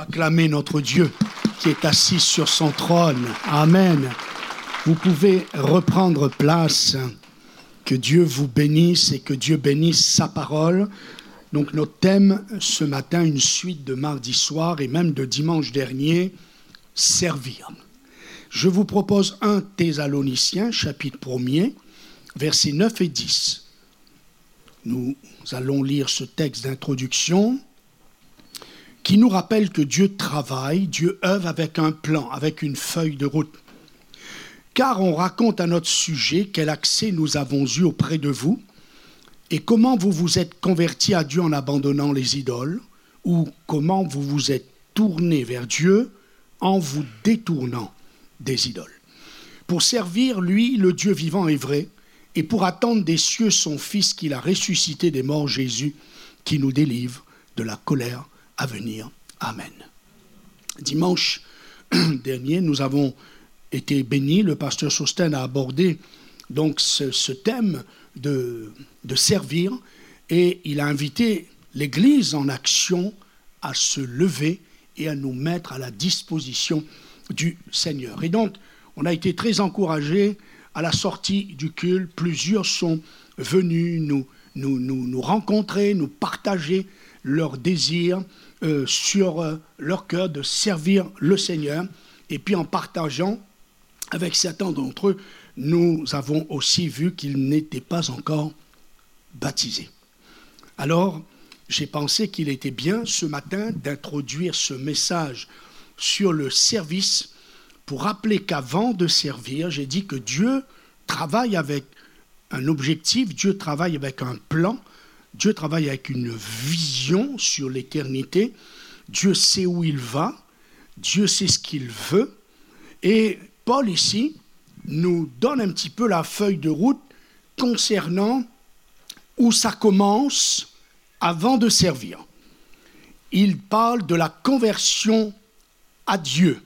acclamer notre Dieu qui est assis sur son trône. Amen. Vous pouvez reprendre place. Que Dieu vous bénisse et que Dieu bénisse sa parole. Donc notre thème ce matin, une suite de mardi soir et même de dimanche dernier, servir. Je vous propose un Thessaloniciens, chapitre 1er, versets 9 et 10. Nous allons lire ce texte d'introduction qui nous rappelle que Dieu travaille, Dieu œuvre avec un plan, avec une feuille de route. Car on raconte à notre sujet quel accès nous avons eu auprès de vous et comment vous vous êtes convertis à Dieu en abandonnant les idoles, ou comment vous vous êtes tourné vers Dieu en vous détournant des idoles. Pour servir, lui, le Dieu vivant et vrai, et pour attendre des cieux son Fils qu'il a ressuscité des morts, Jésus, qui nous délivre de la colère Amen. Dimanche dernier, nous avons été bénis. Le pasteur Sosten a abordé donc ce, thème de, servir et il a invité l'Église en action à se lever et à nous mettre à la disposition du Seigneur. Et donc, on a été très encouragés à la sortie du culte. Plusieurs sont venus nous, rencontrer, nous partager leur désir euh, sur euh, leur cœur de servir le Seigneur. Et puis en partageant avec certains d'entre eux, nous avons aussi vu qu'ils n'étaient pas encore baptisés. Alors, j'ai pensé qu'il était bien ce matin d'introduire ce message sur le service pour rappeler qu'avant de servir, j'ai dit que Dieu travaille avec un objectif, Dieu travaille avec un plan, Dieu travaille avec une vision sur l'éternité. Dieu sait où il va. Dieu sait ce qu'il veut. Et Paul ici nous donne un petit peu la feuille de route concernant où ça commence avant de servir. Il parle de la conversion à Dieu.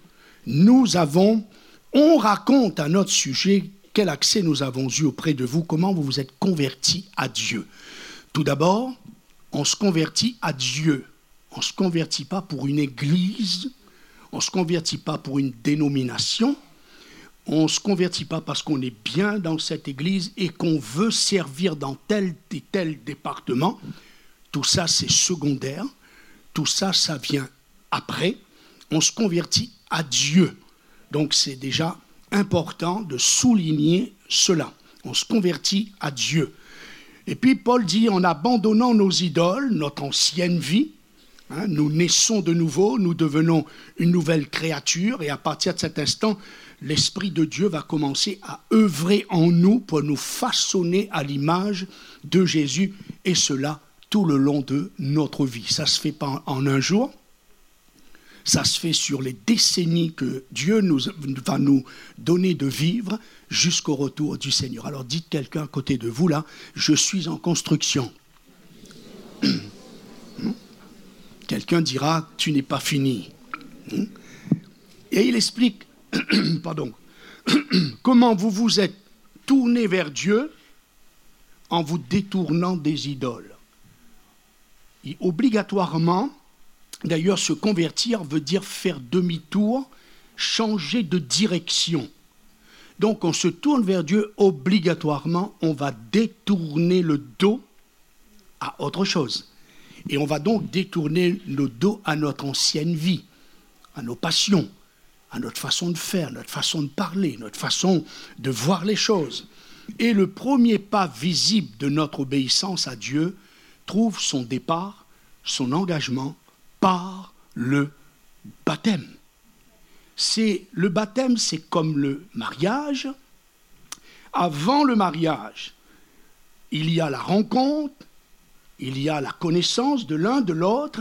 Nous avons, on raconte à notre sujet quel accès nous avons eu auprès de vous, comment vous vous êtes convertis à Dieu. Tout d'abord, on se convertit à Dieu. On ne se convertit pas pour une église, on ne se convertit pas pour une dénomination, on ne se convertit pas parce qu'on est bien dans cette église et qu'on veut servir dans tel et tel département. Tout ça, c'est secondaire. Tout ça, ça vient après. On se convertit à Dieu. Donc c'est déjà important de souligner cela. On se convertit à Dieu. Et puis Paul dit, en abandonnant nos idoles, notre ancienne vie, hein, nous naissons de nouveau, nous devenons une nouvelle créature, et à partir de cet instant, l'Esprit de Dieu va commencer à œuvrer en nous pour nous façonner à l'image de Jésus, et cela tout le long de notre vie. Ça ne se fait pas en un jour, ça se fait sur les décennies que Dieu nous, va nous donner de vivre jusqu'au retour du Seigneur. Alors dites quelqu'un à côté de vous là, je suis en construction. Quelqu'un dira, tu n'es pas fini. Et il explique, pardon, comment vous vous êtes tourné vers Dieu en vous détournant des idoles. Et obligatoirement, D'ailleurs, se convertir veut dire faire demi-tour, changer de direction. Donc on se tourne vers Dieu obligatoirement, on va détourner le dos à autre chose. Et on va donc détourner le dos à notre ancienne vie, à nos passions, à notre façon de faire, notre façon de parler, notre façon de voir les choses. Et le premier pas visible de notre obéissance à Dieu trouve son départ, son engagement par le baptême. C'est le baptême, c'est comme le mariage. Avant le mariage, il y a la rencontre, il y a la connaissance de l'un de l'autre,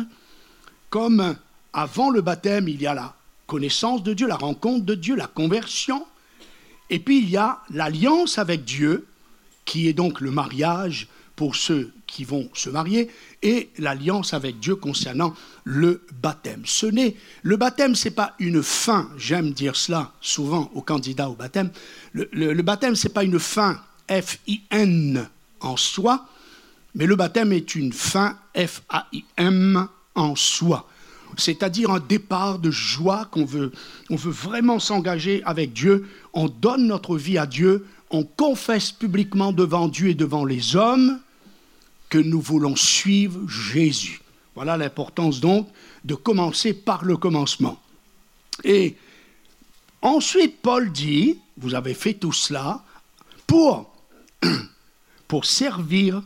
comme avant le baptême, il y a la connaissance de Dieu, la rencontre de Dieu, la conversion, et puis il y a l'alliance avec Dieu, qui est donc le mariage pour ceux qui vont se marier, et l'alliance avec Dieu concernant le baptême. Ce n'est le baptême, c'est pas une fin. J'aime dire cela souvent aux candidats au baptême. Le, le, le baptême, c'est pas une fin F-I-N en soi, mais le baptême est une fin F-A-I-M en soi. c'est-à-dire un départ de joie qu'on veut, on veut vraiment s'engager avec Dieu. On donne notre vie à Dieu, on confesse publiquement devant Dieu et devant les hommes que nous voulons suivre Jésus. Voilà l'importance donc de commencer par le commencement. Et ensuite, Paul dit, vous avez fait tout cela pour, pour servir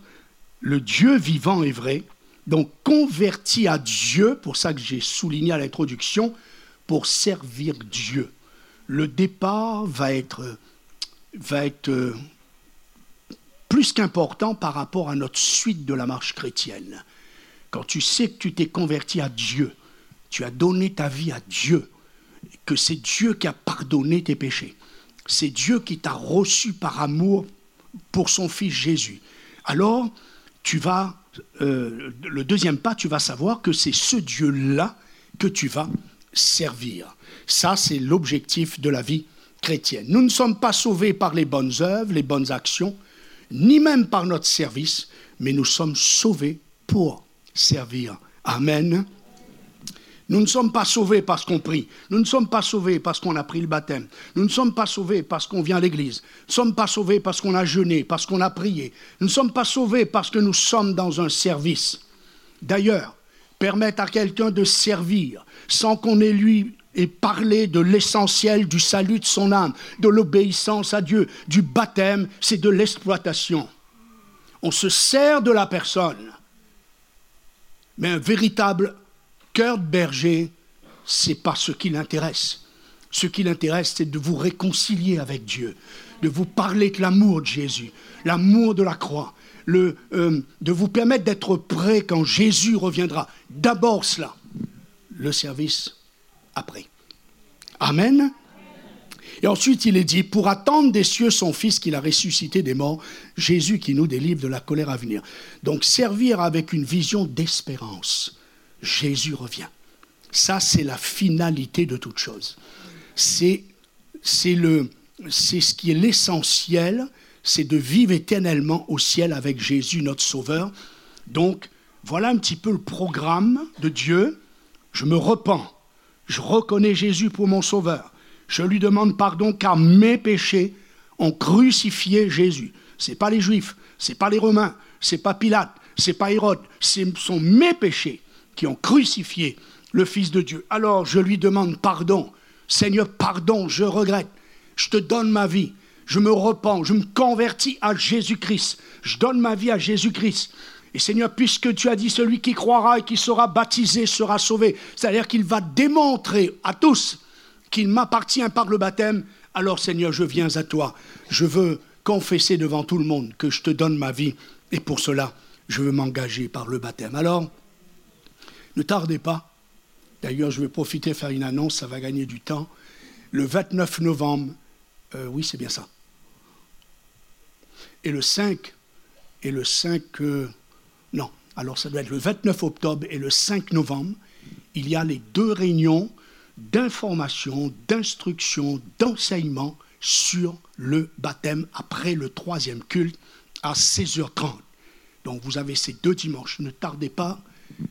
le Dieu vivant et vrai, donc converti à Dieu, pour ça que j'ai souligné à l'introduction, pour servir Dieu. Le départ va être, va être euh, plus qu'important par rapport à notre suite de la marche chrétienne. Quand tu sais que tu t'es converti à Dieu, tu as donné ta vie à Dieu, que c'est Dieu qui a pardonné tes péchés, c'est Dieu qui t'a reçu par amour pour son Fils Jésus, alors tu vas, euh, le deuxième pas, tu vas savoir que c'est ce Dieu-là que tu vas servir. Ça, c'est l'objectif de la vie Nous ne sommes pas sauvés par les bonnes œuvres, les bonnes actions, ni même par notre service, mais nous sommes sauvés pour servir. Amen. Nous ne sommes pas sauvés parce qu'on prie. Nous ne sommes pas sauvés parce qu'on a pris le baptême. Nous ne sommes pas sauvés parce qu'on vient à l'église. Nous ne sommes pas sauvés parce qu'on a jeûné, parce qu'on a prié. Nous ne sommes pas sauvés parce que nous sommes dans un service. D'ailleurs, permettre à quelqu'un de servir sans qu'on ait lui ait parlé de l'essentiel du salut de son âme, de l'obéissance à Dieu, du baptême, c'est de l'exploitation. On se sert de la personne. Mais un véritable cœur de berger, c'est pas ce qui l'intéresse. Ce qui l'intéresse, c'est de vous réconcilier avec Dieu, de vous parler de l'amour de Jésus, l'amour de la croix, euh, de vous permettre d'être prêt quand Jésus reviendra. D'abord cela, le service après. Amen. Et ensuite, il est dit, pour attendre des cieux son Fils qu'il a ressuscité des morts, Jésus qui nous délivre de la colère à venir. Donc servir avec une vision d'espérance. Jésus revient. Ça, c'est la finalité de toute chose. C'est, c'est, ce qui est l'essentiel, c'est de vivre éternellement au ciel avec Jésus, notre Sauveur. Donc, voilà un petit peu le programme de Dieu. Je me repens. Je reconnais Jésus pour mon Sauveur. Je lui demande pardon car mes péchés ont crucifié Jésus. Ce n'est pas les Juifs, ce n'est pas les Romains, ce n'est pas Pilate, ce n'est pas Hérode, ce sont mes péchés qui ont crucifié le Fils de Dieu. Alors je lui demande pardon. Seigneur, pardon, je regrette. Je te donne ma vie. Je me repens, je me convertis à Jésus-Christ. Je donne ma vie à Jésus-Christ. Et Seigneur, puisque tu as dit celui qui croira et qui sera baptisé sera sauvé, c'est-à-dire qu'il va démontrer à tous qu'il m'appartient par le baptême, alors Seigneur, je viens à toi. Je veux confesser devant tout le monde que je te donne ma vie et pour cela, je veux m'engager par le baptême. Alors, ne tardez pas. D'ailleurs, je vais profiter faire une annonce, ça va gagner du temps. Le 29 novembre, euh, oui, c'est bien ça. Et le 5, et le 5, euh, non, alors ça doit être le 29 octobre et le 5 novembre, il y a les deux réunions d'information, d'instruction, d'enseignement sur le baptême après le troisième culte à 16h30. Donc vous avez ces deux dimanches. Ne tardez pas,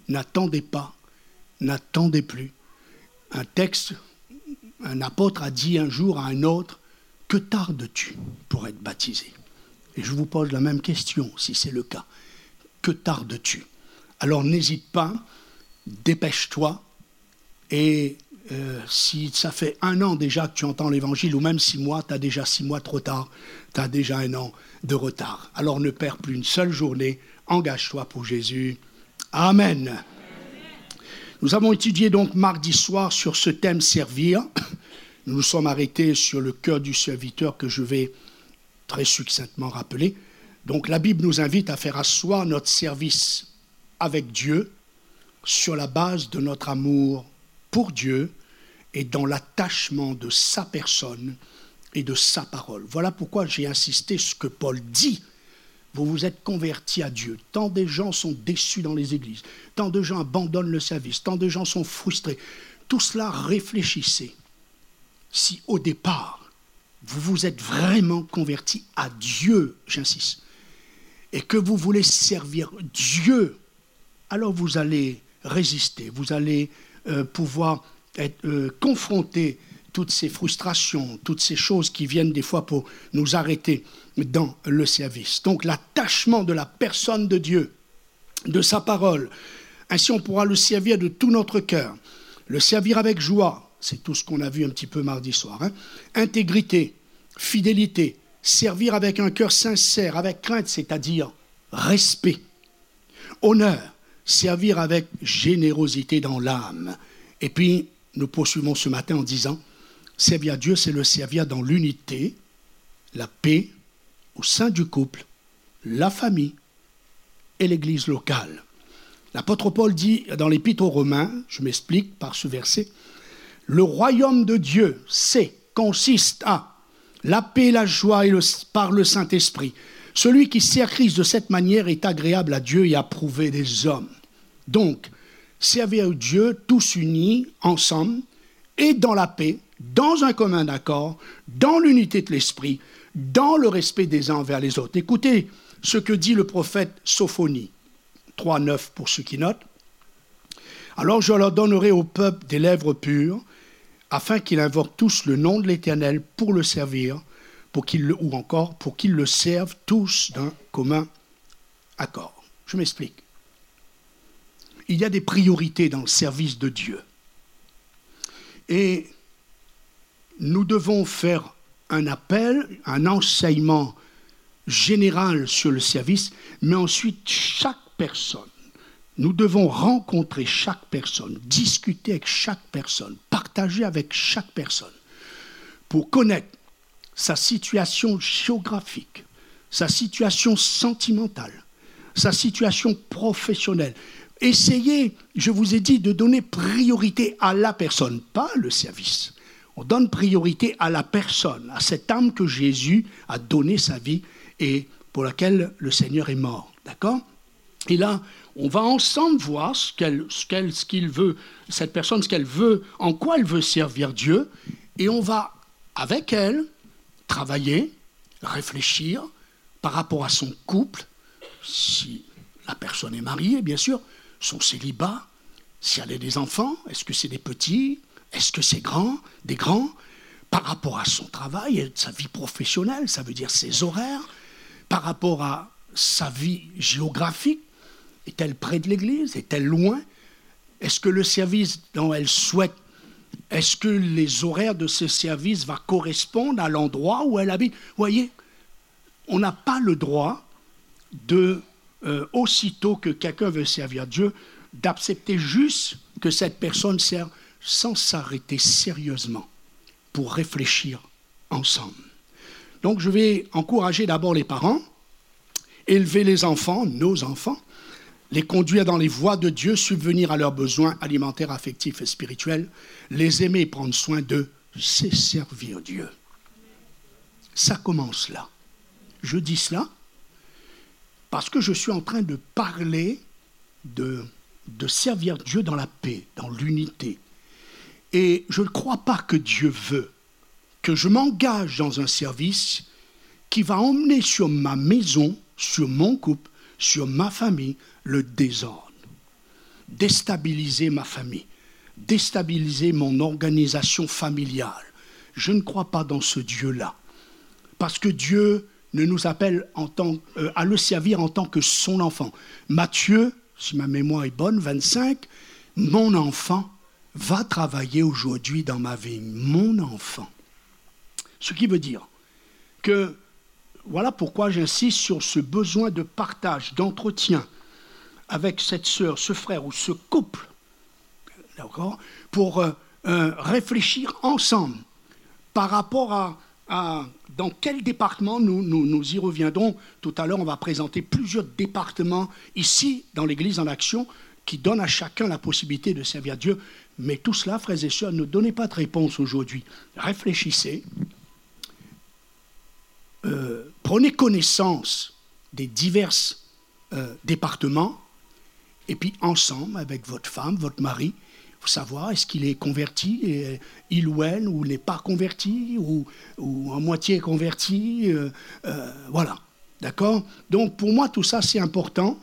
N'attendez pas, n'attendez plus. Un texte, un apôtre a dit un jour à un autre, que tardes-tu pour être baptisé? Et je vous pose la même question, si c'est le cas. Que tardes-tu Alors n'hésite pas, dépêche-toi, et euh, si ça fait un an déjà que tu entends l'évangile, ou même six mois, tu as déjà six mois trop tard, tu as déjà un an de retard. Alors ne perds plus une seule journée, engage-toi pour Jésus. Amen. Nous avons étudié donc mardi soir sur ce thème servir. Nous nous sommes arrêtés sur le cœur du serviteur que je vais très succinctement rappeler. Donc la Bible nous invite à faire asseoir notre service avec Dieu sur la base de notre amour pour Dieu et dans l'attachement de sa personne et de sa parole. Voilà pourquoi j'ai insisté ce que Paul dit vous vous êtes convertis à Dieu. Tant de gens sont déçus dans les églises, tant de gens abandonnent le service, tant de gens sont frustrés. Tout cela, réfléchissez. Si au départ, vous vous êtes vraiment convertis à Dieu, j'insiste, et que vous voulez servir Dieu, alors vous allez résister, vous allez euh, pouvoir être euh, confronté toutes ces frustrations, toutes ces choses qui viennent des fois pour nous arrêter dans le service. Donc l'attachement de la personne de Dieu, de sa parole, ainsi on pourra le servir de tout notre cœur, le servir avec joie, c'est tout ce qu'on a vu un petit peu mardi soir, hein. intégrité, fidélité, servir avec un cœur sincère, avec crainte, c'est-à-dire respect, honneur, servir avec générosité dans l'âme. Et puis, nous poursuivons ce matin en disant, servir Dieu, c'est le servir dans l'unité, la paix au sein du couple, la famille et l'Église locale. L'apôtre Paul dit dans l'Épître aux Romains, je m'explique par ce verset, le royaume de Dieu, c'est, consiste à la paix, la joie et le, par le Saint-Esprit. Celui qui sert Christ de cette manière est agréable à Dieu et approuvé des hommes. Donc, servir Dieu tous unis, ensemble, et dans la paix, dans un commun accord, dans l'unité de l'esprit, dans le respect des uns envers les autres. Écoutez ce que dit le prophète Sophonie, 3.9 pour ceux qui notent. Alors je leur donnerai au peuple des lèvres pures, afin qu'ils invoquent tous le nom de l'Éternel pour le servir, pour ou encore pour qu'ils le servent tous d'un commun accord. Je m'explique. Il y a des priorités dans le service de Dieu. Et nous devons faire un appel, un enseignement général sur le service, mais ensuite chaque personne nous devons rencontrer chaque personne, discuter avec chaque personne, partager avec chaque personne pour connaître sa situation géographique, sa situation sentimentale, sa situation professionnelle. Essayez, je vous ai dit, de donner priorité à la personne, pas le service. On donne priorité à la personne, à cette âme que Jésus a donné sa vie et pour laquelle le Seigneur est mort. D'accord? Et là, on va ensemble voir ce qu'elle, qu'il veut, cette personne, ce qu'elle veut, en quoi elle veut servir Dieu, et on va, avec elle, travailler, réfléchir par rapport à son couple, si la personne est mariée, bien sûr, son célibat, si elle a des enfants, est-ce que c'est des petits, est-ce que c'est grand, des grands, par rapport à son travail sa vie professionnelle, ça veut dire ses horaires, par rapport à sa vie géographique, est-elle près de l'Église? Est-elle loin? Est-ce que le service dont elle souhaite, est-ce que les horaires de ce service vont correspondre à l'endroit où elle habite? Vous voyez, on n'a pas le droit de, euh, aussitôt que quelqu'un veut servir Dieu, d'accepter juste que cette personne serve sans s'arrêter sérieusement pour réfléchir ensemble. Donc je vais encourager d'abord les parents, élever les enfants, nos enfants, les conduire dans les voies de Dieu, subvenir à leurs besoins alimentaires, affectifs et spirituels, les aimer et prendre soin d'eux, c'est servir Dieu. Ça commence là. Je dis cela parce que je suis en train de parler de, de servir Dieu dans la paix, dans l'unité. Et je ne crois pas que Dieu veut que je m'engage dans un service qui va emmener sur ma maison, sur mon couple, sur ma famille, le désordre, déstabiliser ma famille, déstabiliser mon organisation familiale. Je ne crois pas dans ce Dieu-là. Parce que Dieu ne nous appelle en tant, euh, à le servir en tant que son enfant. Matthieu, si ma mémoire est bonne, 25, mon enfant va travailler aujourd'hui dans ma vie. Mon enfant. Ce qui veut dire que voilà pourquoi j'insiste sur ce besoin de partage, d'entretien, avec cette sœur, ce frère ou ce couple, d'accord, pour euh, euh, réfléchir ensemble par rapport à, dans quel département nous, nous, y reviendrons. Tout à l'heure, on va présenter plusieurs départements ici, dans l'Église en action, qui donnent à chacun la possibilité de servir Dieu. Mais tout cela, frères et sœurs, ne donnez pas de réponse aujourd'hui. Réfléchissez. Euh, prenez connaissance des divers départements et puis ensemble, avec votre femme, votre mari, vous savoir est-ce qu'il est converti, et il ou elle, ou n'est pas converti, ou, ou en moitié converti. Euh, euh, voilà. D'accord? Donc pour moi, tout ça, c'est important.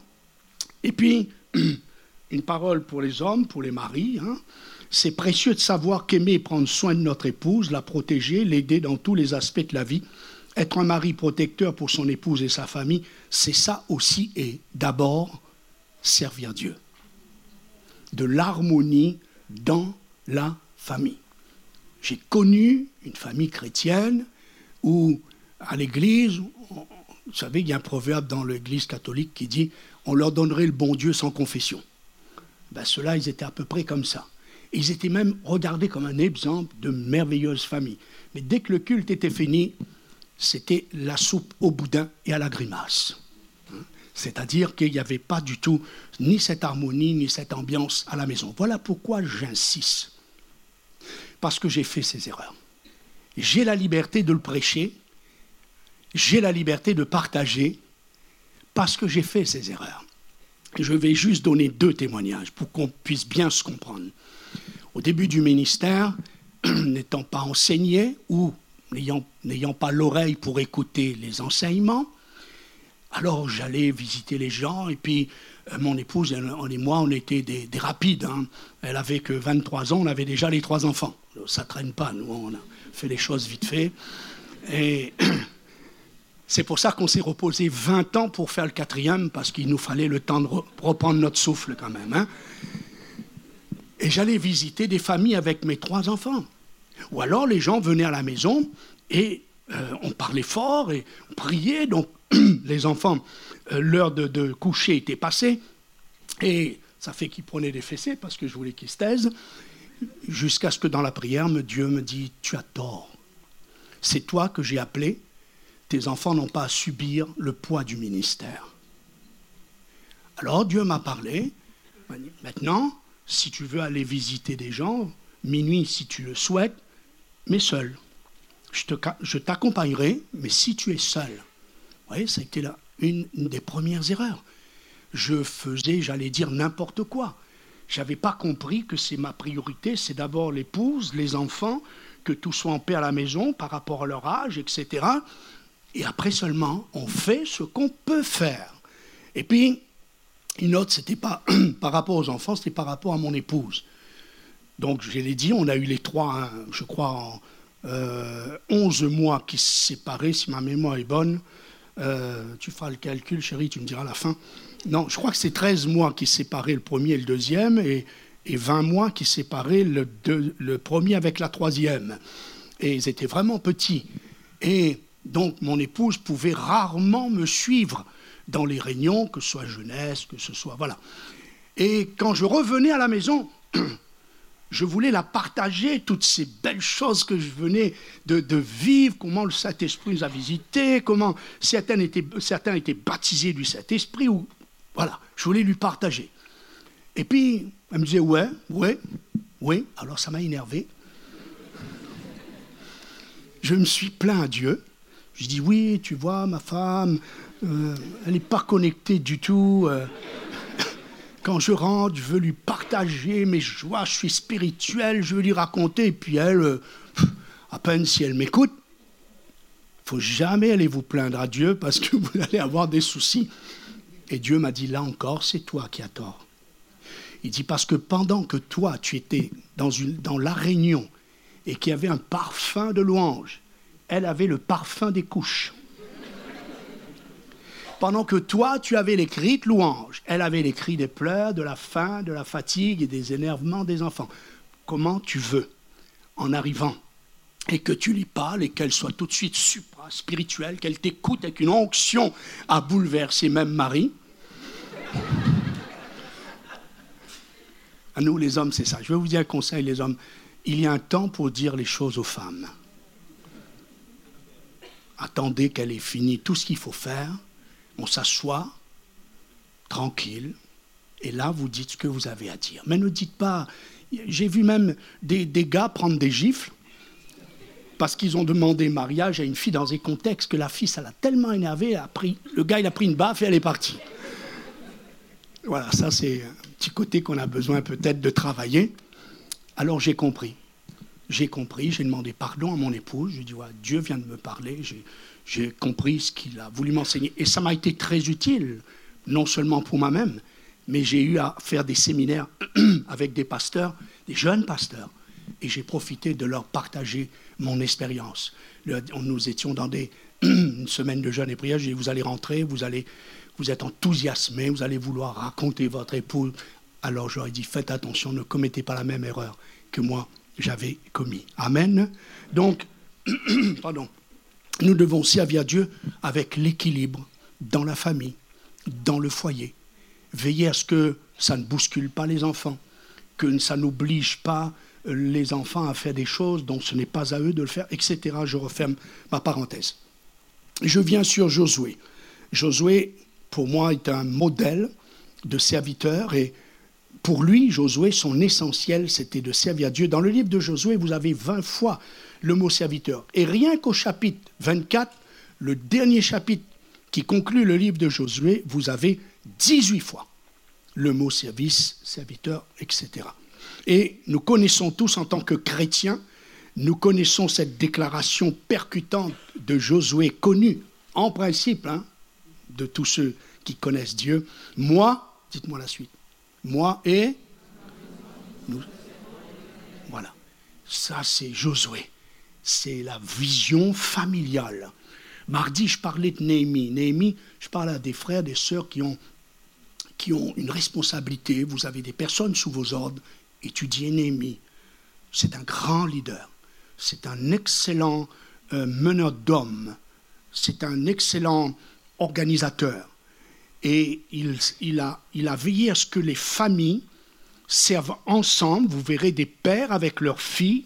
Et puis, une parole pour les hommes, pour les maris. Hein. C'est précieux de savoir qu'aimer et prendre soin de notre épouse, la protéger, l'aider dans tous les aspects de la vie. Être un mari protecteur pour son épouse et sa famille, c'est ça aussi et d'abord servir Dieu. De l'harmonie dans la famille. J'ai connu une famille chrétienne où, à l'église, vous savez, il y a un proverbe dans l'église catholique qui dit on leur donnerait le bon Dieu sans confession. Ben, Ceux-là, ils étaient à peu près comme ça. Ils étaient même regardés comme un exemple de merveilleuse famille. Mais dès que le culte était fini, c'était la soupe au boudin et à la grimace. C'est-à-dire qu'il n'y avait pas du tout ni cette harmonie, ni cette ambiance à la maison. Voilà pourquoi j'insiste. Parce que j'ai fait ces erreurs. J'ai la liberté de le prêcher, j'ai la liberté de partager, parce que j'ai fait ces erreurs. Je vais juste donner deux témoignages pour qu'on puisse bien se comprendre. Au début du ministère, n'étant pas enseigné ou n'ayant pas l'oreille pour écouter les enseignements, alors j'allais visiter les gens et puis euh, mon épouse et moi, on était des, rapides. Hein. Elle avait que 23 ans, on avait déjà les trois enfants. Ça traîne pas, nous, on a fait les choses vite fait. Et c'est pour ça qu'on s'est reposé 20 ans pour faire le quatrième, parce qu'il nous fallait le temps de reprendre notre souffle quand même. Hein. Et j'allais visiter des familles avec mes trois enfants. Ou alors les gens venaient à la maison et euh, on parlait fort et on priait. Donc les enfants, euh, l'heure de, coucher était passée. Et ça fait qu'ils prenaient des fessées parce que je voulais qu'ils se taisent. Jusqu'à ce que dans la prière, Dieu me dit Tu as tort. C'est toi que j'ai appelé. Tes enfants n'ont pas à subir le poids du ministère. Alors Dieu m'a parlé. Maintenant, si tu veux aller visiter des gens, minuit si tu le souhaites, mais seul. Je t'accompagnerai, mais si tu es seul. Vous voyez, ça a été là une, des premières erreurs. Je faisais, j'allais dire, n'importe quoi. Je n'avais pas compris que c'est ma priorité, c'est d'abord l'épouse, les enfants, que tout soit en paix à la maison par rapport à leur âge, etc. Et après seulement, on fait ce qu'on peut faire. Et puis, une autre, c'était pas par rapport aux enfants, c'était par rapport à mon épouse. Donc, je l'ai dit, on a eu les trois, hein, je crois, en euh, 11 mois qui se séparaient, si ma mémoire est bonne. Euh, tu feras le calcul, chérie, tu me diras la fin. Non, je crois que c'est 13 mois qui séparaient le premier et le deuxième, et, et 20 mois qui séparaient le, le premier avec la troisième. Et ils étaient vraiment petits. Et donc, mon épouse pouvait rarement me suivre dans les réunions, que ce soit jeunesse, que ce soit. Voilà. Et quand je revenais à la maison, je voulais la partager, toutes ces belles choses que je venais de, vivre, comment le Saint-Esprit nous a visités, comment certains étaient, baptisés du Saint-Esprit. Voilà, je voulais lui partager. Et puis, elle me disait, ouais, ouais, ouais. Alors ça m'a énervé. Je me suis plaint à Dieu. Je dis, oui, tu vois, ma femme, euh, elle n'est pas connectée du tout. Euh. Quand je rentre, je veux lui partager mes joies, je suis spirituel, je veux lui raconter, et puis elle, euh, à peine si elle m'écoute, il faut jamais aller vous plaindre à Dieu parce que vous allez avoir des soucis. Et Dieu m'a dit, là encore, c'est toi qui as tort. Il dit, parce que pendant que toi, tu étais dans, la réunion et qu'il y avait un parfum de louange, elle avait le parfum des couches pendant que toi, tu avais les cris de louange. Elle avait les cris des pleurs, de la faim, de la fatigue et des énervements des enfants. Comment tu veux, en arrivant, et que tu lui parles et qu'elle soit tout de suite supra-spirituelle, qu'elle t'écoute avec une onction à bouleverser même Marie? À nous, les hommes, c'est ça. Je vais vous dire un conseil, les hommes. Il y a un temps pour dire les choses aux femmes. Attendez qu'elle ait fini tout ce qu'il faut faire on s'assoit, tranquille, et là, vous dites ce que vous avez à dire. Mais ne dites pas. J'ai vu même des, gars prendre des gifles parce qu'ils ont demandé mariage à une fille dans des contextes que la fille, ça l'a tellement énervé, a le gars, il a pris une baffe et elle est partie. Voilà, ça, c'est un petit côté qu'on a besoin peut-être de travailler. Alors, j'ai compris. J'ai compris, j'ai demandé pardon à mon épouse. Je lui ai dit, Dieu vient de me parler j'ai compris ce qu'il a voulu m'enseigner. Et ça m'a été très utile, non seulement pour moi-même, mais j'ai eu à faire des séminaires avec des pasteurs, des jeunes pasteurs, et j'ai profité de leur partager mon expérience. Nous étions dans des, une semaine de jeûne et prière, j'ai dit, vous allez rentrer, vous, allez, vous êtes enthousiasmés, vous allez vouloir raconter votre épouse. Alors j'aurais dit, faites attention, ne commettez pas la même erreur que moi j'avais commis. Amen. Donc, pardon, nous devons servir Dieu avec l'équilibre dans la famille, dans le foyer. Veiller à ce que ça ne bouscule pas les enfants, que ça n'oblige pas euh, les enfants à faire des choses dont ce n'est pas à eux de le faire, etc. Je referme ma parenthèse. Je viens sur Josué. Josué, pour moi, est un modèle de serviteur et pour lui, Josué, son essentiel, c'était de servir Dieu. Dans le livre de Josué, vous avez 20 fois le mot serviteur. Et rien qu'au chapitre 24, le dernier chapitre qui conclut le livre de Josué, vous avez 18 fois le mot service, serviteur, etc. Et nous connaissons tous en tant que chrétiens, nous connaissons cette déclaration percutante de Josué, connue en principe hein, de tous ceux qui connaissent Dieu. Moi, dites-moi la suite, moi et nous. Voilà, ça c'est Josué, c'est la vision familiale. Mardi, je parlais de Néhémie. Néhémie, je parle à des frères, des sœurs qui ont, une responsabilité. Vous avez des personnes sous vos ordres. Étudiez Néhémie. C'est un grand leader. C'est un excellent euh, meneur d'hommes. C'est un excellent organisateur. Et il, a, il a veillé à ce que les familles servent ensemble. Vous verrez des pères avec leurs filles.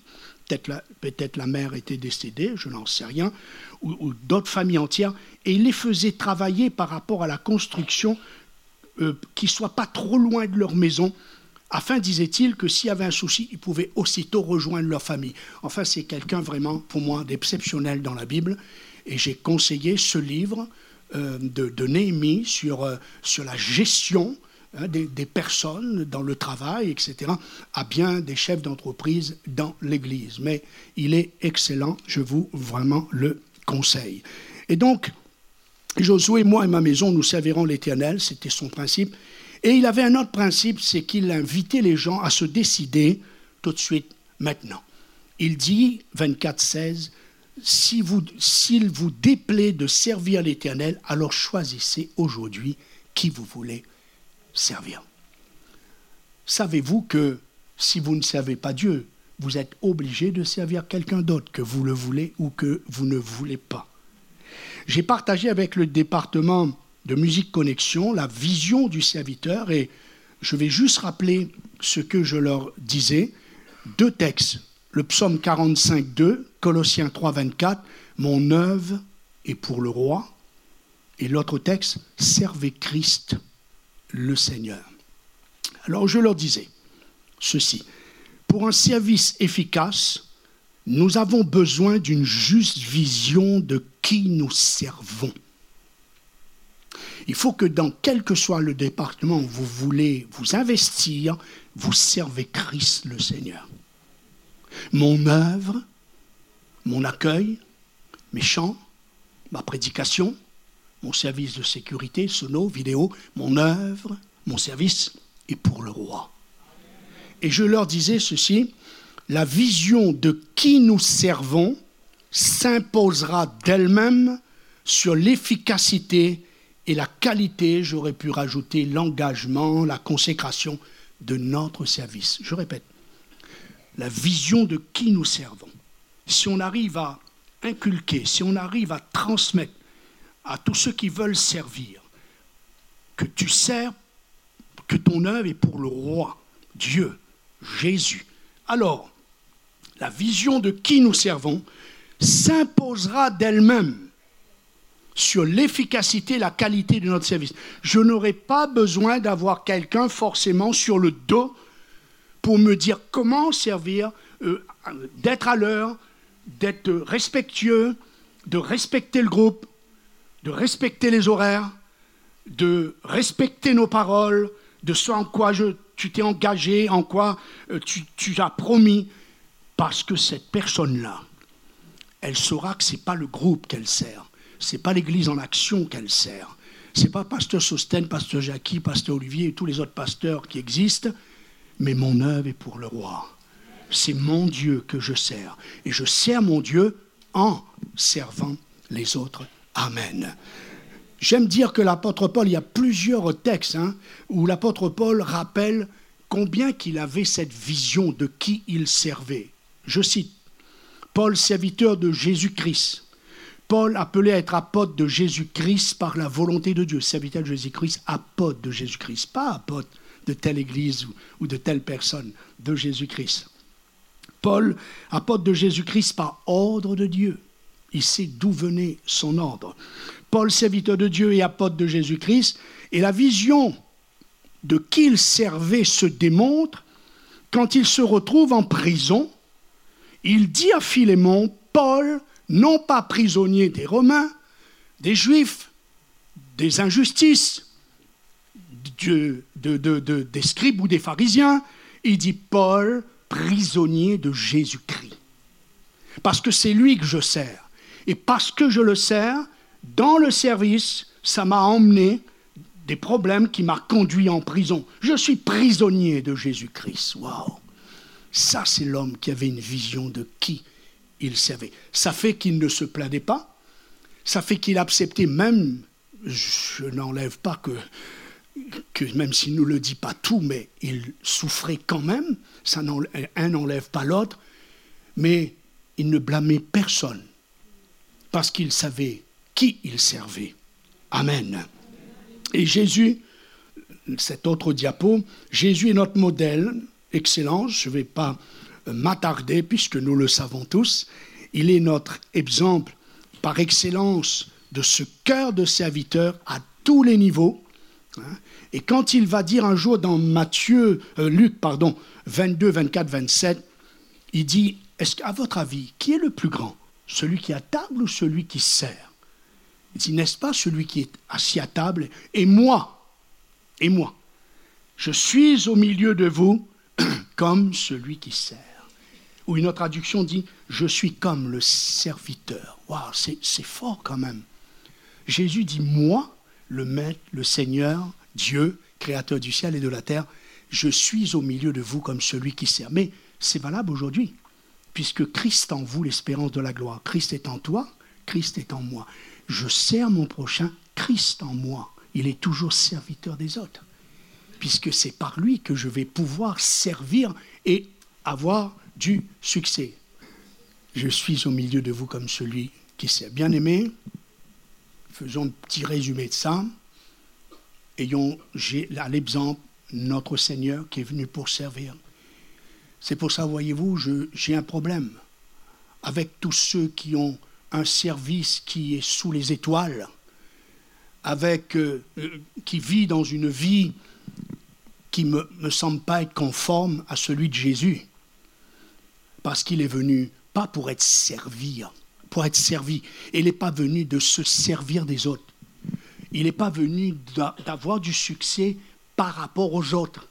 Peut-être la, mère était décédée, je n'en sais rien ou, d'autres familles entières, et il les faisait travailler par rapport à la construction euh, qui ne soit pas trop loin de leur maison, afin, disait-il, que s'il y avait un souci, ils pouvaient aussitôt rejoindre leur famille. Enfin, c'est quelqu'un vraiment, pour moi, d'exceptionnel dans la Bible, et j'ai conseillé ce livre de, de, Néhémie sur, euh, sur la gestion hein, des, des, personnes dans le travail, etc., à bien des chefs d'entreprise dans l'Église. Mais il est excellent, je vous vraiment le conseil. Et donc, Josué, moi et ma maison, nous servirons l'Éternel, c'était son principe. Et il avait un autre principe, c'est qu'il invitait les gens à se décider tout de suite, maintenant. Il dit, 24, 16, s'il vous, déplaît de servir l'Éternel, alors choisissez aujourd'hui qui vous voulez servir. Savez-vous que si vous ne servez pas Dieu, vous êtes obligé de servir quelqu'un d'autre, que vous le voulez ou que vous ne voulez pas. J'ai partagé avec le département de musique connexion la vision du serviteur et je vais juste rappeler ce que je leur disais. Deux textes, le psaume 45, 2, Colossiens 3, 24, Mon œuvre est pour le roi. Et l'autre texte, Servez Christ le Seigneur. Alors je leur disais ceci pour un service efficace, nous avons besoin d'une juste vision de qui nous servons. Il faut que dans quel que soit le département où vous voulez vous investir, vous servez Christ le Seigneur. Mon œuvre, mon accueil, mes chants, ma prédication, mon service de sécurité, sono, vidéo, mon œuvre, mon service est pour le roi. Et je leur disais ceci, la vision de qui nous servons s'imposera d'elle-même sur l'efficacité et la qualité, j'aurais pu rajouter l'engagement, la consécration de notre service. Je répète, la vision de qui nous servons. Si on arrive à inculquer, si on arrive à transmettre à tous ceux qui veulent servir, que tu sers, que ton œuvre est pour le roi, Dieu, Jésus. Alors, la vision de qui nous servons s'imposera d'elle-même sur l'efficacité la qualité de notre service. Je n'aurai pas besoin d'avoir quelqu'un forcément sur le dos pour me dire comment servir, euh, d'être à l'heure, d'être respectueux, de respecter le groupe, de respecter les horaires, de respecter nos paroles, de ce en quoi tu t'es engagé, en quoi euh, tu, as promis, parce que cette personne-là, elle saura que ce n'est pas le groupe qu'elle sert, ce n'est pas l'Église en action qu'elle sert, C'est pas pasteur Sosten, pasteur Jackie, pasteur Olivier et tous les autres pasteurs qui existent, mais mon œuvre est pour le roi. C'est mon Dieu que je sers. Et je sers mon Dieu en servant les autres. Amen. J'aime dire que l'apôtre Paul, il y a plusieurs textes hein, où l'apôtre Paul rappelle combien qu'il avait cette vision de qui il servait. Je cite, Paul, serviteur de Jésus-Christ. Paul, appelé à être apôtre de Jésus-Christ par la volonté de Dieu, serviteur de Jésus-Christ, apôtre de Jésus-Christ, pas apôtre de telle église ou de telle personne, de Jésus-Christ. Paul, apôtre de Jésus-Christ par ordre de Dieu. Il sait d'où venait son ordre. Paul, serviteur de Dieu et apôtre de Jésus-Christ, et la vision de qui il servait se démontre quand il se retrouve en prison. Il dit à Philémon, Paul, non pas prisonnier des Romains, des Juifs, des injustices, des scribes ou des pharisiens, il dit Paul, prisonnier de Jésus-Christ. Parce que c'est lui que je sers. Et parce que je le sers, dans le service, ça m'a emmené des problèmes qui m'a conduit en prison. Je suis prisonnier de Jésus-Christ. Waouh! Ça, c'est l'homme qui avait une vision de qui il servait. Ça fait qu'il ne se plaignait pas. Ça fait qu'il acceptait même, je n'enlève pas que, que même s'il ne le dit pas tout, mais il souffrait quand même. Un n'enlève pas l'autre. Mais il ne blâmait personne parce qu'il savait qui il servait. Amen. Et Jésus, cet autre diapo, Jésus est notre modèle, excellent, je ne vais pas m'attarder puisque nous le savons tous, il est notre exemple par excellence de ce cœur de serviteur à tous les niveaux. Hein. Et quand il va dire un jour dans Matthieu, euh, Luc, pardon, 22, 24, 27, il dit, est-ce qu'à votre avis, qui est le plus grand? Celui qui est à table ou celui qui sert? Il dit, n'est-ce pas celui qui est assis à table Et moi, et moi, je suis au milieu de vous comme celui qui sert. Ou une autre traduction dit, je suis comme le serviteur. Waouh, c'est fort quand même. Jésus dit, moi, le Maître, le Seigneur, Dieu, Créateur du ciel et de la terre, je suis au milieu de vous comme celui qui sert. Mais c'est valable aujourd'hui, puisque Christ en vous, l'espérance de la gloire. Christ est en toi, Christ est en moi je sers mon prochain, Christ en moi. Il est toujours serviteur des autres, puisque c'est par lui que je vais pouvoir servir et avoir du succès. Je suis au milieu de vous comme celui qui sert. Bien aimé, faisons un petit résumé de ça. Ayons à l'exemple notre Seigneur qui est venu pour servir. C'est pour ça, voyez-vous, j'ai un problème avec tous ceux qui ont un service qui est sous les étoiles, avec, euh, euh, qui vit dans une vie qui ne me, me, semble pas être conforme à celui de Jésus. Parce qu'il est venu pas pour être servi, être servi. Il n'est pas venu de se servir des autres. Il n'est pas venu d'avoir du succès par rapport aux autres,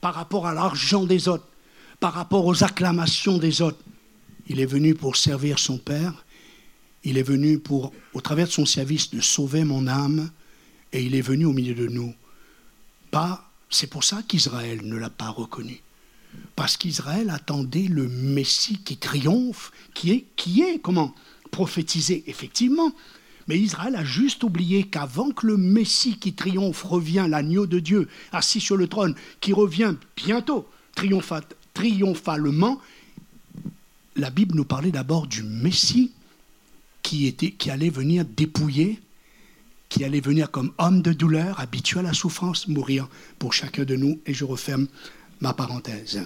par rapport à l'argent des autres, par rapport aux acclamations des autres. Il est venu pour servir son Père il est venu pour, au travers de son service, de sauver mon âme, et il est venu au milieu de nous. Pas, c'est pour ça qu'Israël ne l'a pas reconnu. Parce qu'Israël attendait le Messie qui triomphe, qui est, qui est, comment, prophétisé, effectivement. Mais Israël a juste oublié qu'avant que le Messie qui triomphe revient, l'agneau de Dieu, assis sur le trône, qui revient bientôt, triomphalement, la Bible nous parlait d'abord du Messie qui, était, qui allait venir dépouiller, qui allait venir comme homme de douleur, habitué à la souffrance, mourir pour chacun de nous. Et je referme ma parenthèse.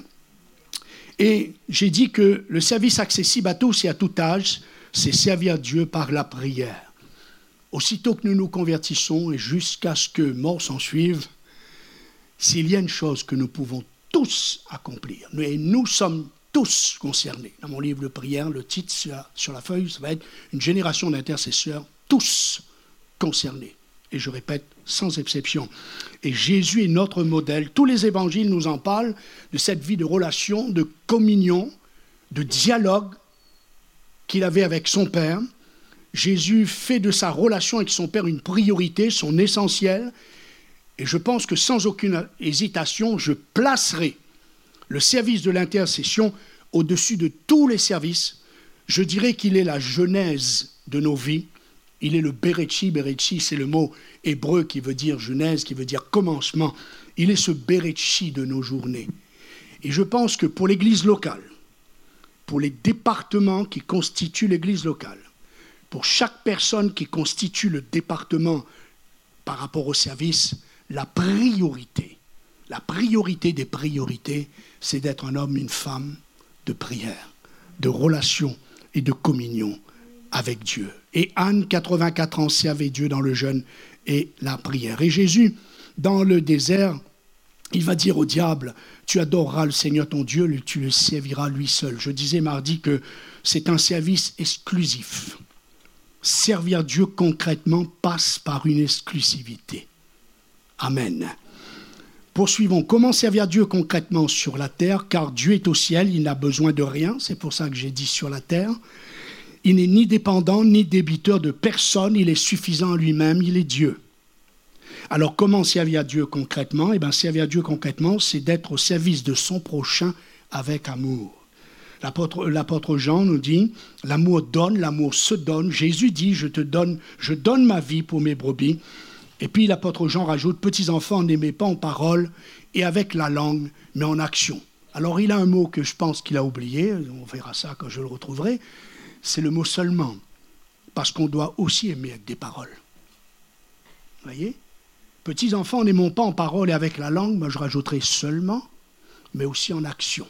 Et j'ai dit que le service accessible à tous et à tout âge, c'est servir Dieu par la prière. Aussitôt que nous nous convertissons et jusqu'à ce que mort s'en suive, s'il y a une chose que nous pouvons tous accomplir, et nous sommes tous concernés. Dans mon livre de prière, le titre sur la feuille, ça va être Une génération d'intercesseurs, tous concernés. Et je répète, sans exception. Et Jésus est notre modèle. Tous les évangiles nous en parlent de cette vie de relation, de communion, de dialogue qu'il avait avec son Père, Jésus fait de sa relation avec son Père une priorité, son essentiel. Et je pense que sans aucune hésitation, je placerai le service de l'intercession au-dessus de tous les services. Je dirais qu'il est la genèse de nos vies. Il est le Berechi. Berechi, c'est le mot hébreu qui veut dire genèse, qui veut dire commencement. Il est ce Berechi de nos journées. Et je pense que pour l'Église locale, pour les départements qui constituent l'Église locale, pour chaque personne qui constitue le département par rapport au service, la priorité, la priorité des priorités, c'est d'être un homme, une femme de prière, de relation et de communion avec Dieu. Et Anne, 84 ans, servait Dieu dans le jeûne et la prière. Et Jésus, dans le désert, il va dire au diable, tu adoreras le Seigneur ton Dieu, tu le serviras lui seul. Je disais mardi que c'est un service exclusif servir Dieu concrètement passe par une exclusivité. Amen. Poursuivons. Comment servir Dieu concrètement sur la terre? Car Dieu est au ciel, il n'a besoin de rien, c'est pour ça que j'ai dit sur la terre. Il n'est ni dépendant ni débiteur de personne, il est suffisant lui-même, il est Dieu. Alors comment servir Dieu concrètement? Eh bien servir Dieu concrètement, c'est d'être au service de son prochain avec amour. L'apôtre Jean nous dit, l'amour donne, l'amour se donne. Jésus dit, je te donne, je donne ma vie pour mes brebis. Et puis l'apôtre Jean rajoute, petits enfants, n'aimez pas en parole et avec la langue, mais en action. Alors il a un mot que je pense qu'il a oublié, on verra ça quand je le retrouverai, c'est le mot seulement, parce qu'on doit aussi aimer avec des paroles. Vous voyez? Petits enfants, n'aimons pas en parole et avec la langue, moi je rajouterai seulement, mais aussi en action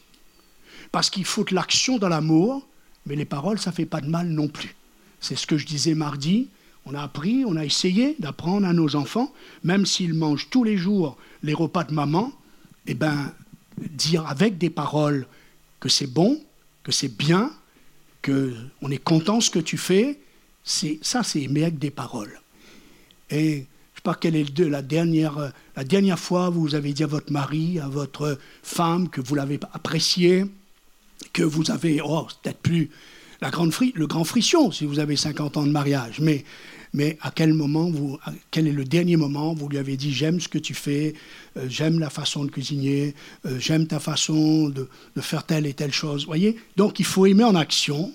parce qu'il faut de l'action dans l'amour, mais les paroles, ça ne fait pas de mal non plus. C'est ce que je disais mardi. On a appris, on a essayé d'apprendre à nos enfants, même s'ils mangent tous les jours les repas de maman, eh ben, dire avec des paroles que c'est bon, que c'est bien, que on est content ce que tu fais, c'est ça, c'est aimer avec des paroles. Et pas quelle est la dernière, la dernière fois vous avez dit à votre mari, à votre femme que vous l'avez apprécié, que vous avez, oh, peut-être plus la grande le grand frisson si vous avez 50 ans de mariage, mais, mais à quel moment, vous, quel est le dernier moment vous lui avez dit j'aime ce que tu fais, euh, j'aime la façon de cuisiner, euh, j'aime ta façon de, de, faire telle et telle chose. voyez? Donc il faut aimer en action,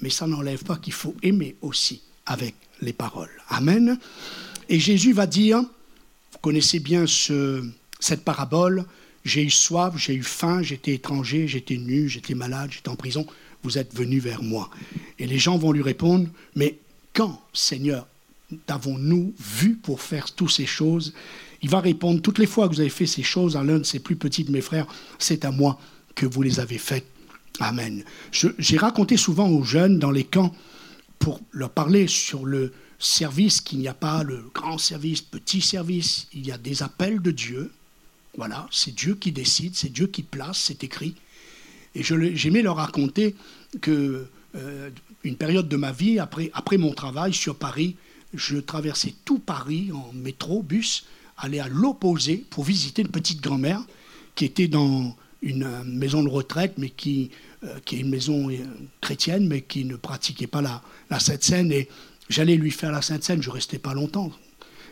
mais ça n'enlève pas qu'il faut aimer aussi avec les paroles. Amen. Et Jésus va dire, vous connaissez bien ce, cette parabole, j'ai eu soif, j'ai eu faim, j'étais étranger, j'étais nu, j'étais malade, j'étais en prison. Vous êtes venu vers moi. Et les gens vont lui répondre, mais quand, Seigneur, t'avons-nous vu pour faire toutes ces choses? Il va répondre, toutes les fois que vous avez fait ces choses à l'un de ces plus petits de mes frères, c'est à moi que vous les avez faites. Amen. J'ai raconté souvent aux jeunes dans les camps pour leur parler sur le service qu'il n'y a pas le grand service, petit service, il y a des appels de Dieu voilà, c'est Dieu qui décide, c'est Dieu qui place, c'est écrit. Et j'aimais leur raconter que euh, une période de ma vie, après, après mon travail sur Paris, je traversais tout Paris en métro, bus, aller à l'opposé pour visiter une petite grand-mère qui était dans une euh, maison de retraite, mais qui, euh, qui est une maison chrétienne, mais qui ne pratiquait pas la, la Sainte Seine. J'allais lui faire la Sainte Seine, je restais pas longtemps,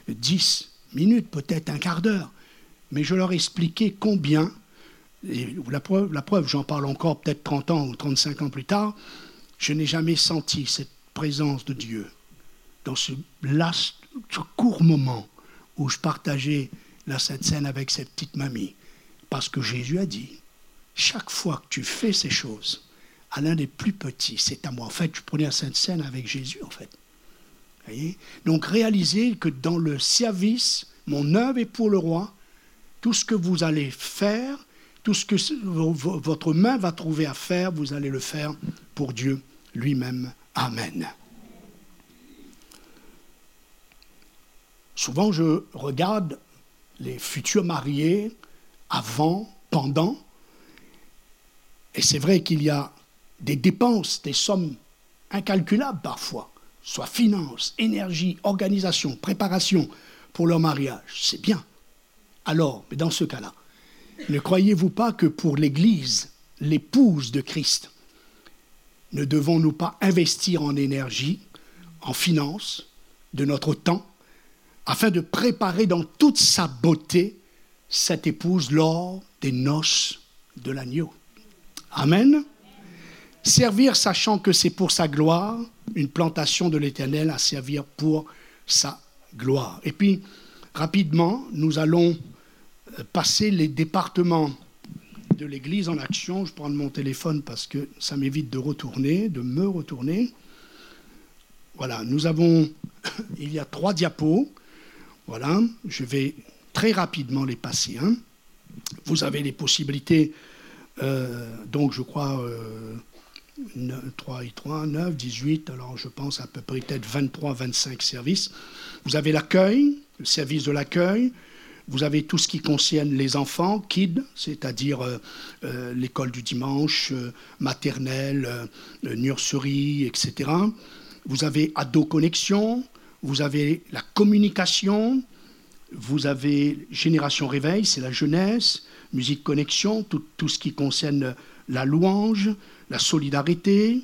dix minutes, peut-être un quart d'heure mais je leur expliquais combien, et la preuve, la preuve j'en parle encore peut-être 30 ans ou 35 ans plus tard, je n'ai jamais senti cette présence de Dieu dans ce, ce court moment où je partageais la Sainte Seine avec cette petite mamie. Parce que Jésus a dit, chaque fois que tu fais ces choses, à l'un des plus petits, c'est à moi. En fait, je prenais la Sainte Seine avec Jésus, en fait. Donc réalisez que dans le service, mon œuvre est pour le roi, tout ce que vous allez faire, tout ce que votre main va trouver à faire, vous allez le faire pour Dieu lui-même. Amen. Souvent, je regarde les futurs mariés avant, pendant, et c'est vrai qu'il y a des dépenses, des sommes incalculables parfois, soit finances, énergie, organisation, préparation pour leur mariage. C'est bien. Alors, dans ce cas-là, ne croyez-vous pas que pour l'Église, l'épouse de Christ, ne devons-nous pas investir en énergie, en finance, de notre temps, afin de préparer dans toute sa beauté cette épouse lors des noces de l'agneau? Amen. Servir sachant que c'est pour sa gloire, une plantation de l'Éternel à servir pour sa gloire. Et puis, rapidement, nous allons euh, passer les départements de l'Église en action. Je prends mon téléphone parce que ça m'évite de retourner, de me retourner. Voilà, nous avons, il y a trois diapos. Voilà, je vais très rapidement les passer. Hein. Vous avez les possibilités, euh, donc je crois, 3 et 3, 9, 18, alors je pense à peu près peut-être 23, 25 services. Vous avez l'accueil, le service de l'accueil. Vous avez tout ce qui concerne les enfants, kids, c'est-à-dire euh, euh, l'école du dimanche, maternelle, nurserie, etc. Vous avez ado connexion, vous avez la communication, vous avez Génération Réveil, c'est la jeunesse, Musique Connexion, tout, ce qui concerne la louange, la solidarité,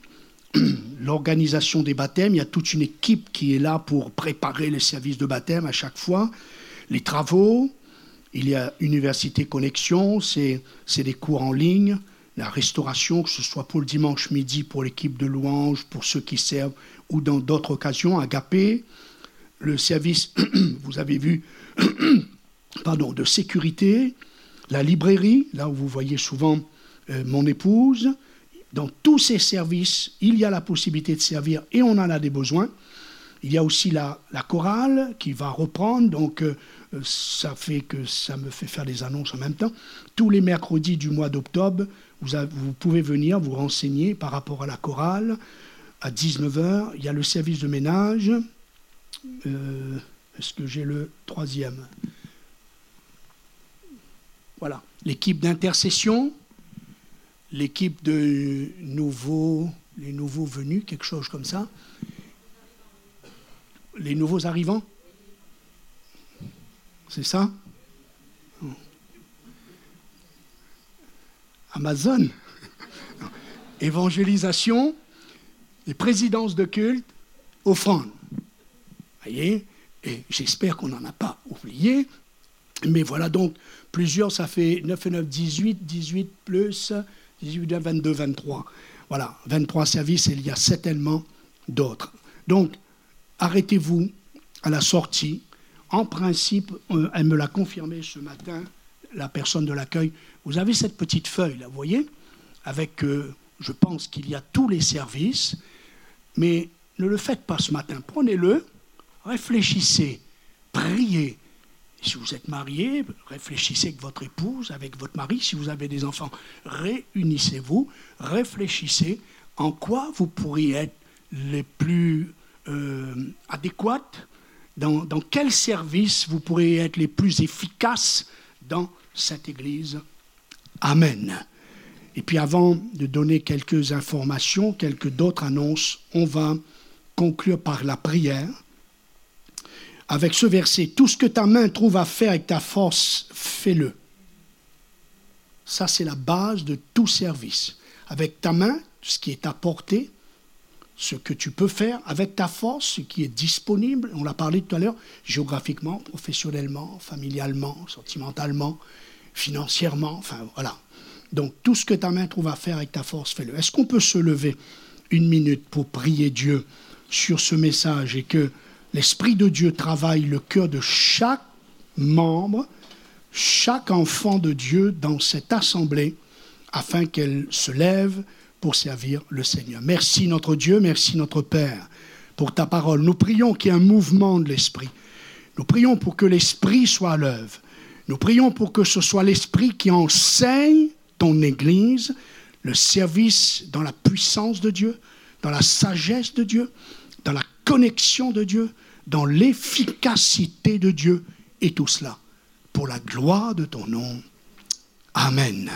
l'organisation des baptêmes. Il y a toute une équipe qui est là pour préparer les services de baptême à chaque fois. Les travaux, il y a Université Connexion, c'est des cours en ligne. La restauration, que ce soit pour le dimanche midi, pour l'équipe de louange, pour ceux qui servent, ou dans d'autres occasions, Agapé, le service, vous avez vu, pardon, de sécurité, la librairie, là où vous voyez souvent euh, mon épouse. Dans tous ces services, il y a la possibilité de servir et on en a des besoins. Il y a aussi la, chorale qui va reprendre, donc euh, ça fait que ça me fait faire des annonces en même temps. Tous les mercredis du mois d'octobre, vous, vous, pouvez venir vous renseigner par rapport à la chorale. À 19h, il y a le service de ménage, euh, est-ce que j'ai le troisième? Voilà. L'équipe d'intercession, l'équipe de nouveaux, les nouveaux venus, quelque chose comme ça. Les nouveaux arrivants. C'est ça? Amazon. Évangélisation, les présidences de culte, offrande. Voyez? Et j'espère qu'on n'en a pas oublié. Mais voilà donc plusieurs, ça fait 9 et 9, 18, 18 plus 18, 22, 23. Voilà, 23 services il y a certainement d'autres. Donc, arrêtez-vous à la sortie. En principe, euh, elle me l'a confirmé ce matin, la personne de l'accueil. Vous avez cette petite feuille, là, vous voyez Avec, euh, je pense qu'il y a tous les services, mais ne le faites pas ce matin. Prenez-le, réfléchissez, priez. Si vous êtes marié, réfléchissez avec votre épouse, avec votre mari. Si vous avez des enfants, réunissez-vous, réfléchissez en quoi vous pourriez être les plus euh, adéquates, dans, dans quel service vous pourriez être les plus efficaces dans cette Église. Amen. Et puis avant de donner quelques informations, quelques d'autres annonces, on va conclure par la prière avec ce verset, tout ce que ta main trouve à faire avec ta force, fais-le. Ça, c'est la base de tout service. Avec ta main, ce qui est à portée, ce que tu peux faire, avec ta force, ce qui est disponible, on l'a parlé tout à l'heure, géographiquement, professionnellement, familialement, sentimentalement, financièrement, enfin voilà. Donc tout ce que ta main trouve à faire avec ta force, fais-le. Est-ce qu'on peut se lever une minute pour prier Dieu sur ce message et que l'Esprit de Dieu travaille le cœur de chaque membre, chaque enfant de Dieu dans cette assemblée, afin qu'elle se lève pour servir le Seigneur. Merci notre Dieu, merci notre Père pour ta parole. Nous prions qu'il y ait un mouvement de l'Esprit. Nous prions pour que l'Esprit soit à l'œuvre. Nous prions pour que ce soit l'Esprit qui enseigne ton Église le service dans la puissance de Dieu, dans la sagesse de Dieu, dans la connexion de Dieu, dans l'efficacité de Dieu, et tout cela pour la gloire de ton nom. Amen.